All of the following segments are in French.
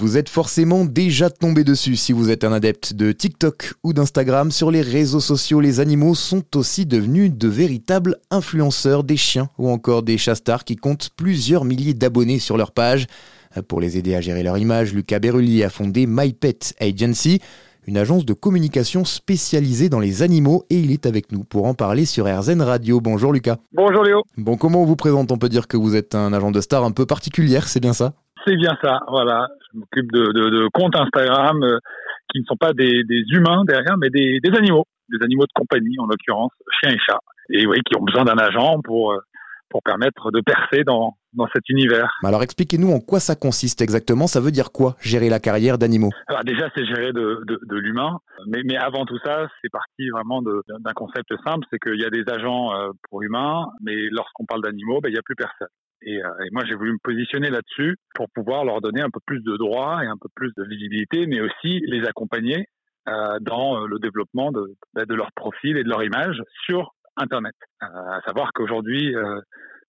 Vous êtes forcément déjà tombé dessus si vous êtes un adepte de TikTok ou d'Instagram. Sur les réseaux sociaux, les animaux sont aussi devenus de véritables influenceurs des chiens ou encore des chastars qui comptent plusieurs milliers d'abonnés sur leur page. Pour les aider à gérer leur image, Lucas Berulli a fondé My Pet Agency, une agence de communication spécialisée dans les animaux et il est avec nous pour en parler sur RZN Radio. Bonjour Lucas. Bonjour Léo. Bon, comment on vous présente? On peut dire que vous êtes un agent de star un peu particulière, c'est bien ça? C'est bien ça, voilà. Je m'occupe de, comptes Instagram euh, qui ne sont pas des, humains derrière, mais des, des, animaux, des animaux de compagnie en l'occurrence, chiens et chats. Et oui, qui ont besoin d'un agent pour, euh, pour permettre de percer dans, dans cet univers. Alors expliquez-nous en quoi ça consiste exactement, ça veut dire quoi gérer la carrière d'animaux? Alors déjà c'est gérer de, de, de l'humain, mais, mais avant tout ça c'est parti vraiment d'un concept simple, c'est qu'il y a des agents euh, pour humains, mais lorsqu'on parle d'animaux, ben, il n'y a plus personne. Et, euh, et, moi, j'ai voulu me positionner là-dessus pour pouvoir leur donner un peu plus de droits et un peu plus de visibilité, mais aussi les accompagner euh, dans le développement de, ben, de, leur profil et de leur image sur Internet. Euh, à savoir qu'aujourd'hui, euh,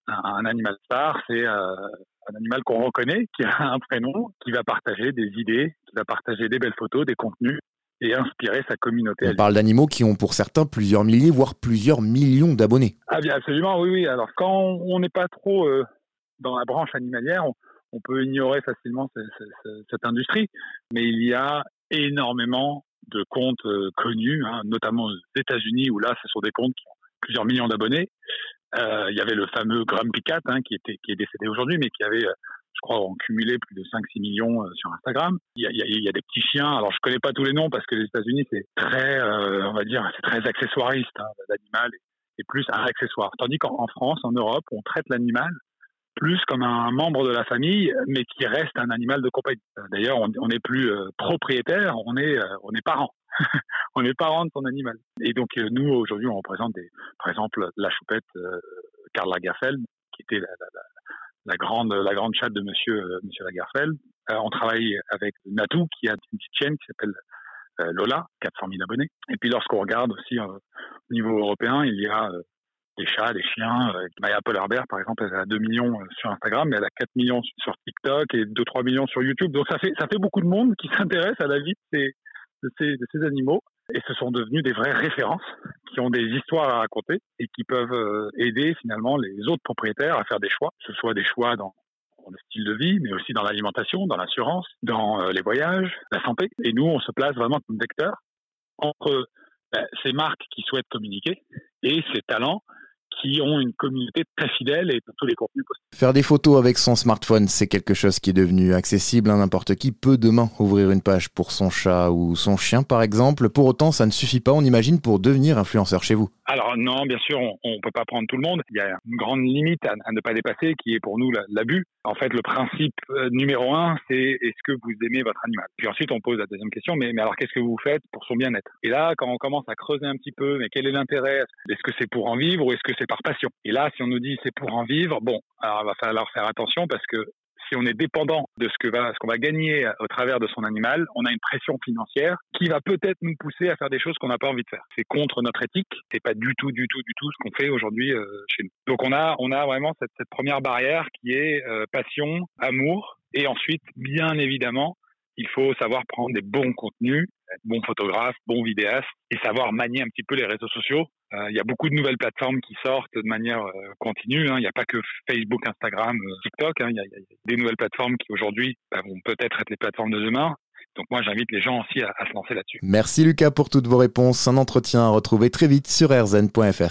un, animal star, c'est euh, un animal qu'on reconnaît, qui a un prénom, qui va partager des idées, qui va partager des belles photos, des contenus et inspirer sa communauté. On parle d'animaux qui ont pour certains plusieurs milliers, voire plusieurs millions d'abonnés. Ah bien absolument, oui, oui. Alors quand on n'est pas trop dans la branche animalière, on, peut ignorer facilement cette, industrie, mais il y a énormément de comptes connus, hein, notamment aux États-Unis, où là, ce sont des comptes qui ont plusieurs millions d'abonnés. Euh, il y avait le fameux Grumpy Cat hein, qui, était, qui est décédé aujourd'hui, mais qui avait, euh, je crois, en cumulé plus de 5-6 millions euh, sur Instagram. Il y, a, des petits chiens. Alors, je connais pas tous les noms parce que les États-Unis, c'est très, on va dire, c'est très accessoiriste. Hein, L'animal est plus un accessoire. Tandis qu'en France, en Europe, on traite l'animal plus comme un membre de la famille, mais qui reste un animal de compagnie. D'ailleurs, on n'est plus propriétaire, on est, on est parent. on est parents de son animal. Et donc euh, nous aujourd'hui on représente des, par exemple la choupette euh, Karl Lagerfeld qui était la, grande la grande chatte de Monsieur euh, Monsieur Lagerfeld. on travaille avec Natou qui a une petite chaîne qui s'appelle Lola, 400 000 abonnés. Et puis lorsqu'on regarde aussi au niveau européen, il y a des chats, des chiens. Maya Polarberg, par exemple, elle a 2 millions sur Instagram, mais elle a 4 millions sur TikTok et 2-3 millions sur YouTube. Donc ça fait, ça fait beaucoup de monde qui s'intéresse à la vie de ces, de ces, animaux et ce sont devenus des vraies références qui ont des histoires à raconter et qui peuvent euh, aider finalement les autres propriétaires à faire des choix, que ce soit des choix dans le style de vie, mais aussi dans l'alimentation, dans l'assurance, dans euh, les voyages, la santé. Et nous, on se place vraiment comme vecteur entre ces marques qui souhaitent communiquer et ces talents qui ont une communauté très fidèle et tous les contenus possibles. Faire des photos avec son smartphone, c'est quelque chose qui est devenu accessible. à N'importe qui peut demain ouvrir une page pour son chat ou son chien, par exemple. Pour autant, ça ne suffit pas, on imagine, pour devenir influenceur chez vous. Alors non, bien sûr, on ne peut pas prendre tout le monde. Il y a une grande limite à, ne pas dépasser, qui est pour nous l'abus. En fait, le principe euh, numéro un, c'est est-ce que vous aimez votre animal? Puis ensuite, on pose la deuxième question, mais, mais alors qu'est-ce que vous faites pour son bien-être? Et là, quand on commence à creuser un petit peu, mais quel est l'intérêt? Est-ce que c'est pour en vivre ou est-ce que c'est par passion? Et là, si on nous dit c'est pour en vivre, bon, alors il va falloir faire attention parce que si on est dépendant de ce que va, ce qu'on va gagner au travers de son animal, on a une pression financière qui va peut-être nous pousser à faire des choses qu'on n'a pas envie de faire. C'est contre notre éthique. C'est pas du tout, du tout, du tout ce qu'on fait aujourd'hui euh, chez nous. Donc on a, on a vraiment cette, première barrière qui est euh, passion, amour, et ensuite, bien évidemment, il faut savoir prendre des bons contenus, bons photographes, bons vidéastes et savoir manier un petit peu les réseaux sociaux. Euh, il y a beaucoup de nouvelles plateformes qui sortent de manière euh, continue. Hein. Il n'y a pas que Facebook, Instagram, euh, TikTok. Hein. Il, y a, des nouvelles plateformes qui aujourd'hui bah, vont peut-être être les plateformes de demain. Donc moi, j'invite les gens aussi à, se lancer là-dessus. Merci Lucas pour toutes vos réponses. Un entretien à retrouver très vite sur rzn.fr.